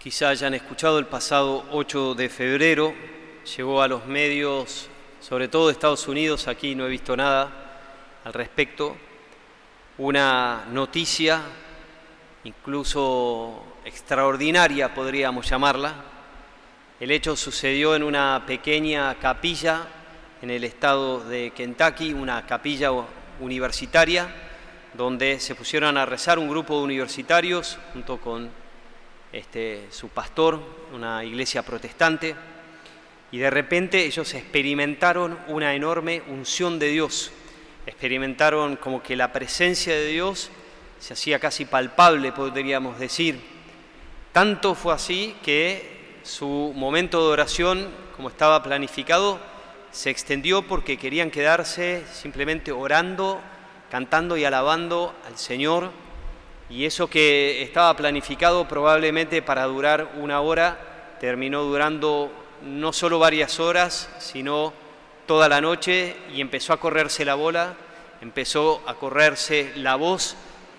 Quizá hayan escuchado el pasado 8 de febrero, llegó a los medios, sobre todo de Estados Unidos, aquí no he visto nada al respecto, una noticia, incluso extraordinaria podríamos llamarla. El hecho sucedió en una pequeña capilla en el estado de Kentucky, una capilla universitaria, donde se pusieron a rezar un grupo de universitarios junto con este, su pastor, una iglesia protestante, y de repente ellos experimentaron una enorme unción de Dios, experimentaron como que la presencia de Dios se hacía casi palpable, podríamos decir. Tanto fue así que su momento de oración, como estaba planificado, se extendió porque querían quedarse simplemente orando, cantando y alabando al Señor y eso que estaba planificado probablemente para durar una hora, terminó durando no solo varias horas, sino toda la noche y empezó a correrse la bola, empezó a correrse la voz,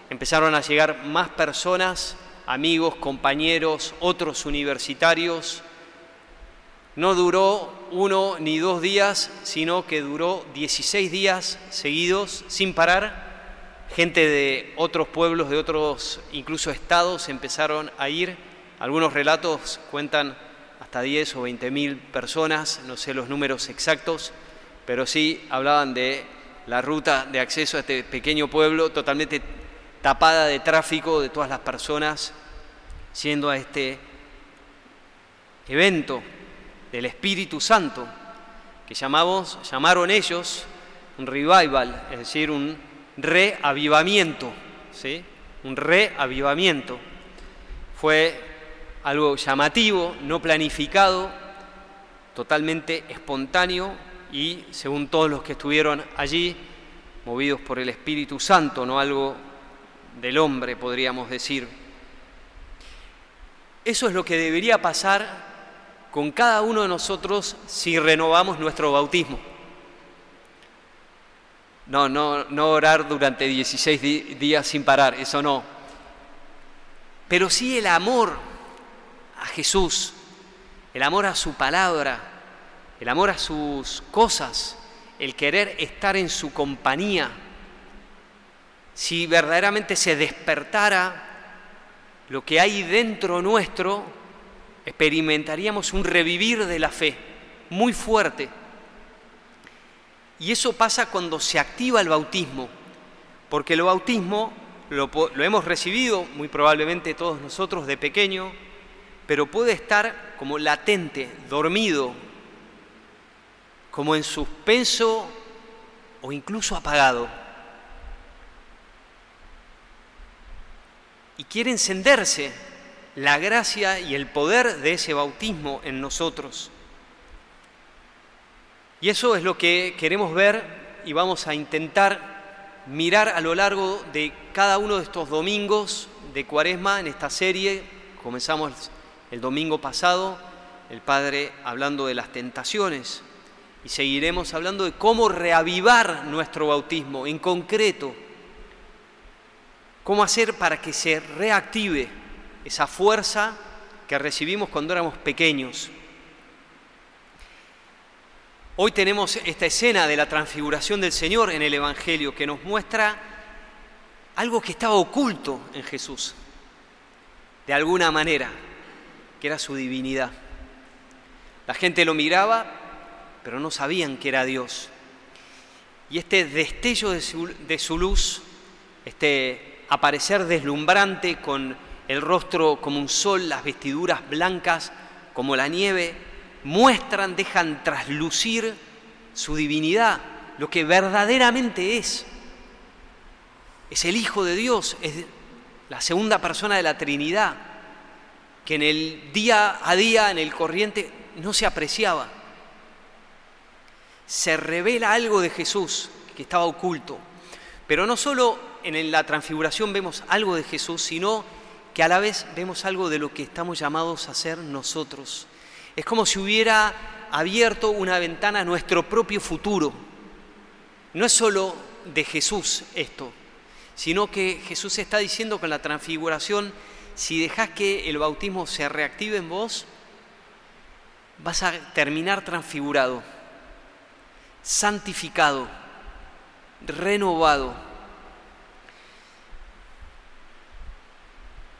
empezaron a llegar más personas, amigos, compañeros, otros universitarios. No duró uno ni dos días, sino que duró 16 días seguidos sin parar gente de otros pueblos, de otros incluso estados empezaron a ir. Algunos relatos cuentan hasta 10 o 20 mil personas, no sé los números exactos, pero sí hablaban de la ruta de acceso a este pequeño pueblo totalmente tapada de tráfico de todas las personas siendo a este evento del Espíritu Santo que llamamos, llamaron ellos un revival, es decir, un reavivamiento, ¿sí? un reavivamiento. Fue algo llamativo, no planificado, totalmente espontáneo y, según todos los que estuvieron allí, movidos por el Espíritu Santo, no algo del hombre, podríamos decir. Eso es lo que debería pasar con cada uno de nosotros si renovamos nuestro bautismo. No, no, no orar durante 16 días sin parar, eso no. Pero sí el amor a Jesús, el amor a su palabra, el amor a sus cosas, el querer estar en su compañía. Si verdaderamente se despertara lo que hay dentro nuestro, experimentaríamos un revivir de la fe muy fuerte y eso pasa cuando se activa el bautismo, porque el bautismo lo, hemos recibido muy probablemente todos nosotros de pequeño, pero puede estar como latente, dormido, como en suspenso o incluso apagado. Y quiere encenderse la gracia y el poder de ese bautismo en nosotros. Y eso es lo que queremos ver y vamos a intentar mirar a lo largo de cada uno de estos domingos de Cuaresma en esta serie. Comenzamos el domingo pasado, el Padre hablando de las tentaciones y seguiremos hablando de cómo reavivar nuestro bautismo en concreto, cómo hacer para que se reactive esa fuerza que recibimos cuando éramos pequeños. Hoy tenemos esta escena de la transfiguración del Señor en el Evangelio que nos muestra algo que estaba oculto en Jesús, de alguna manera, que era su divinidad. La gente lo miraba, pero no sabían que era Dios. Y este destello de su, de su luz, este aparecer deslumbrante con el rostro como un sol, las vestiduras blancas como la nieve, muestran, dejan traslucir su divinidad, lo que verdaderamente es. Es el Hijo de Dios, es la segunda persona de la Trinidad, que en el día a día, en el corriente, no se apreciaba. Se revela algo de Jesús que estaba oculto. Pero no solo en la transfiguración vemos algo de Jesús, sino que a la vez vemos algo de lo que estamos llamados a ser nosotros. Es como si hubiera abierto una ventana a nuestro propio futuro. No es solo de Jesús esto, sino que Jesús está diciendo con la transfiguración, si dejas que el bautismo se reactive en vos, vas a terminar transfigurado, santificado, renovado.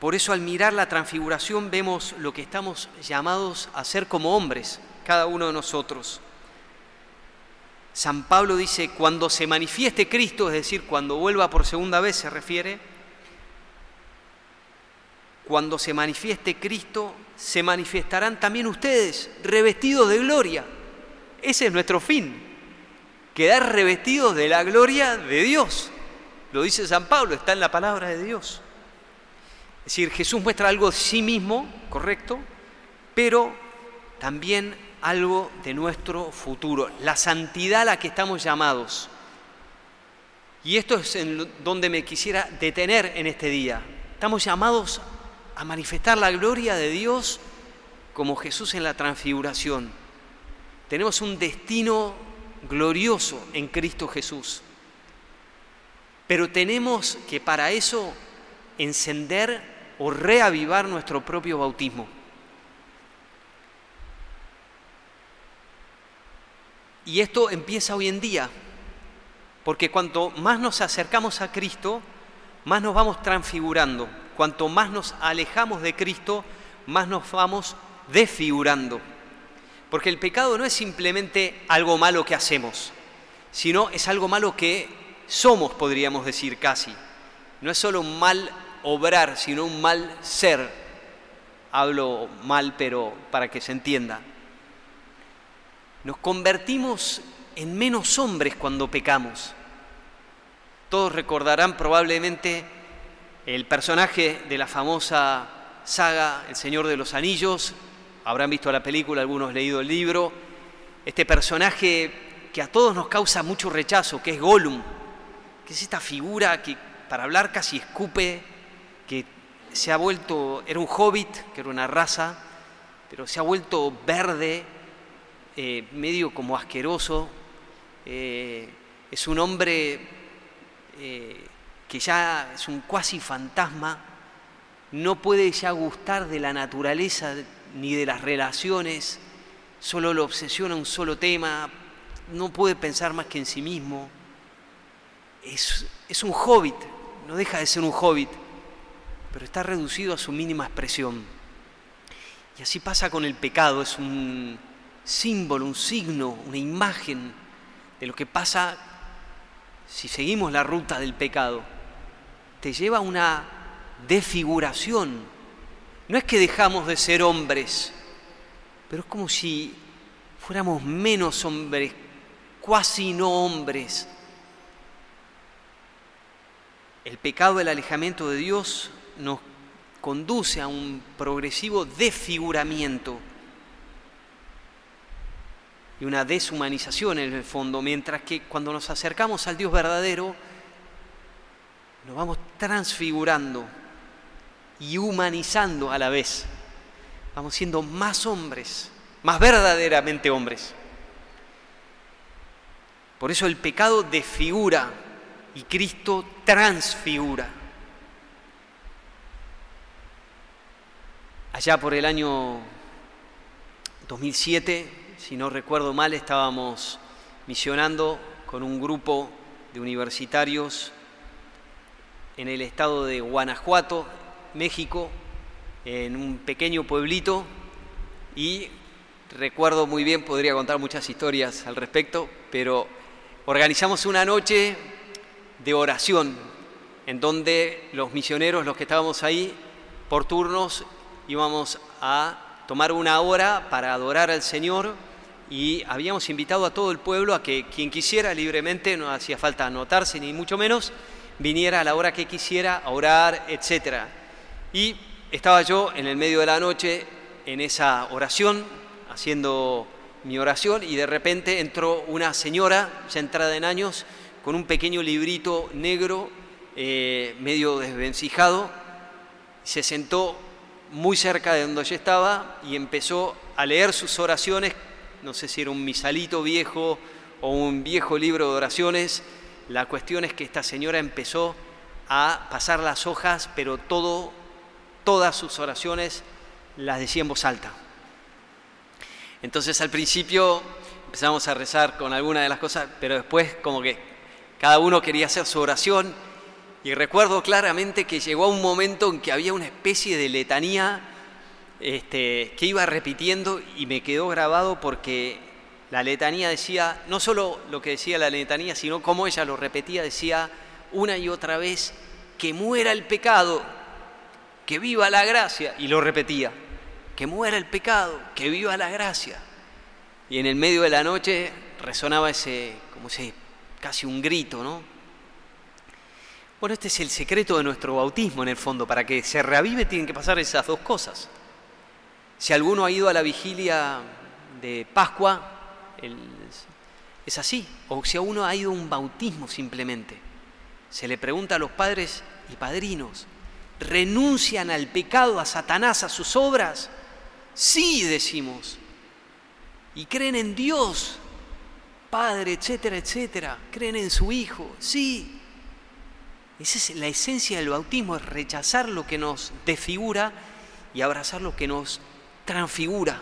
Por eso al mirar la transfiguración vemos lo que estamos llamados a ser como hombres, cada uno de nosotros. San Pablo dice, cuando se manifieste Cristo, es decir, cuando vuelva por segunda vez se refiere, cuando se manifieste Cristo, se manifestarán también ustedes revestidos de gloria. Ese es nuestro fin, quedar revestidos de la gloria de Dios. Lo dice San Pablo, está en la palabra de Dios. Es decir, Jesús muestra algo de sí mismo, correcto, pero también algo de nuestro futuro, la santidad a la que estamos llamados. Y esto es en donde me quisiera detener en este día. Estamos llamados a manifestar la gloria de Dios como Jesús en la transfiguración. Tenemos un destino glorioso en Cristo Jesús. Pero tenemos que para eso encender o reavivar nuestro propio bautismo. Y esto empieza hoy en día, porque cuanto más nos acercamos a Cristo, más nos vamos transfigurando. Cuanto más nos alejamos de Cristo, más nos vamos desfigurando. Porque el pecado no es simplemente algo malo que hacemos, sino es algo malo que somos, podríamos decir casi. No es solo un mal obrar, sino un mal ser. Hablo mal, pero para que se entienda. Nos convertimos en menos hombres cuando pecamos. Todos recordarán probablemente el personaje de la famosa saga El Señor de los Anillos. Habrán visto la película, algunos leído el libro. Este personaje que a todos nos causa mucho rechazo, que es Gollum, que es esta figura que para hablar casi escupe, se ha vuelto, era un hobbit, que era una raza, pero se ha vuelto verde, eh, medio como asqueroso, eh, es un hombre eh, que ya es un cuasi fantasma, no puede ya gustar de la naturaleza ni de las relaciones, solo lo obsesiona un solo tema, no puede pensar más que en sí mismo. Es, es un hobbit, no deja de ser un hobbit, pero está reducido a su mínima expresión. Y así pasa con el pecado, es un símbolo, un signo, una imagen de lo que pasa si seguimos la ruta del pecado. Te lleva a una desfiguración. No es que dejamos de ser hombres, pero es como si fuéramos menos hombres, cuasi no hombres. El pecado del alejamiento de Dios nos conduce a un progresivo desfiguramiento y una deshumanización en el fondo, mientras que cuando nos acercamos al Dios verdadero, nos vamos transfigurando y humanizando a la vez. Vamos siendo más hombres, más verdaderamente hombres. Por eso el pecado desfigura y Cristo transfigura. Allá por el año 2007 si no recuerdo mal, estábamos misionando con un grupo de universitarios en el estado de Guanajuato, México, en un pequeño pueblito. Y recuerdo muy bien, podría contar muchas historias al respecto, pero organizamos una noche de oración en donde los misioneros, los que estábamos ahí, por turnos íbamos a tomar una hora para adorar al Señor y habíamos invitado a todo el pueblo a que quien quisiera libremente, no hacía falta anotarse ni mucho menos, viniera a la hora que quisiera a orar, etc. Y estaba yo en el medio de la noche en esa oración, haciendo mi oración, y de repente entró una señora, ya entrada en años, con un pequeño librito negro, eh, medio desvencijado, se sentó muy cerca de donde yo estaba y empezó a leer sus oraciones no sé si era un misalito viejo o un viejo libro de oraciones. La cuestión es que esta señora empezó a pasar las hojas, pero todas sus oraciones las decía en voz alta. Entonces al principio empezamos a rezar con alguna de las cosas, pero después como que cada uno quería hacer su oración y recuerdo claramente que llegó a un momento en que había una especie de letanía este, que iba repitiendo y me quedó grabado porque la letanía decía, no solo lo que decía la letanía, sino como ella lo repetía, decía una y otra vez, que muera el pecado, que viva la gracia, y lo repetía, que muera el pecado, que viva la gracia. Y en el medio de la noche resonaba ese, como ese, casi un grito, ¿no? Bueno, este es el secreto de nuestro bautismo en el fondo. Para que se reavive tienen que pasar esas dos cosas. Si alguno ha ido a la vigilia de Pascua, es así. O si a uno ha ido a un bautismo simplemente. Se le pregunta a los padres y padrinos, ¿renuncian al pecado, a Satanás, a sus obras? Sí, decimos. Y creen en Dios, Padre, etcétera, etcétera. Creen en su Hijo. Sí. Esa es la esencia del bautismo, es rechazar lo que nos desfigura y abrazar lo que nos transfigura.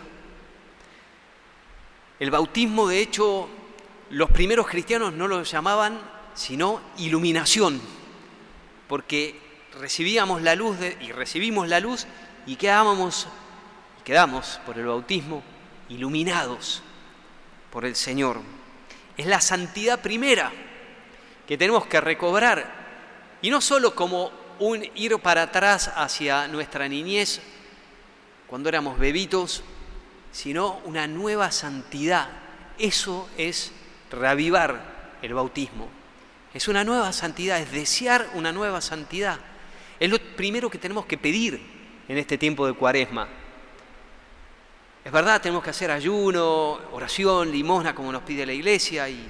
El bautismo, de hecho, los primeros cristianos no lo llamaban sino iluminación, porque recibíamos la luz y recibimos la luz y quedábamos, quedamos por el bautismo iluminados por el Señor. Es la santidad primera que tenemos que recobrar y no solo como un ir para atrás hacia nuestra niñez, cuando éramos bebitos, sino una nueva santidad. Eso es reavivar el bautismo. Es una nueva santidad, es desear una nueva santidad. Es lo primero que tenemos que pedir en este tiempo de cuaresma. Es verdad, tenemos que hacer ayuno, oración, limosna, como nos pide la iglesia, y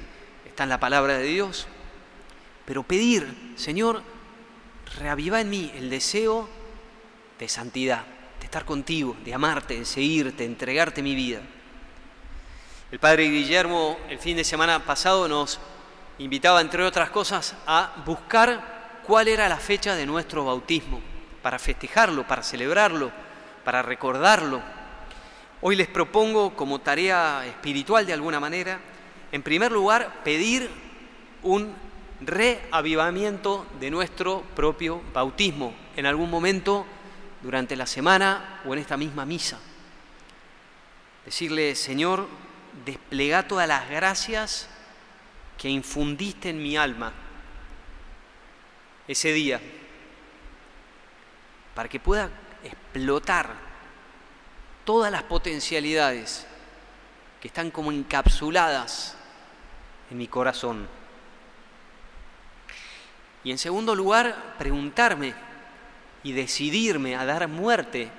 está en la palabra de Dios. Pero pedir, Señor, reaviva en mí el deseo de santidad, de estar contigo, de amarte, de seguirte, de entregarte mi vida. El padre Guillermo el fin de semana pasado nos invitaba, entre otras cosas, a buscar cuál era la fecha de nuestro bautismo, para festejarlo, para celebrarlo, para recordarlo. Hoy les propongo como tarea espiritual de alguna manera, en primer lugar, pedir un reavivamiento de nuestro propio bautismo en algún momento durante la semana o en esta misma misa. Decirle, Señor, desplega todas las gracias que infundiste en mi alma ese día, para que pueda explotar todas las potencialidades que están como encapsuladas en mi corazón. Y en segundo lugar, preguntarme y decidirme a dar muerte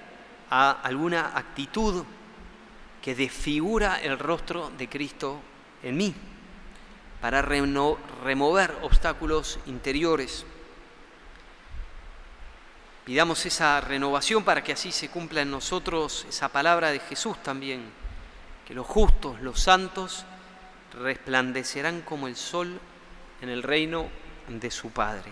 a alguna actitud que desfigura el rostro de Cristo en mí, para remover obstáculos interiores. Pidamos esa renovación para que así se cumpla en nosotros esa palabra de Jesús también, que los justos, los santos, resplandecerán como el sol en el reino de su Padre.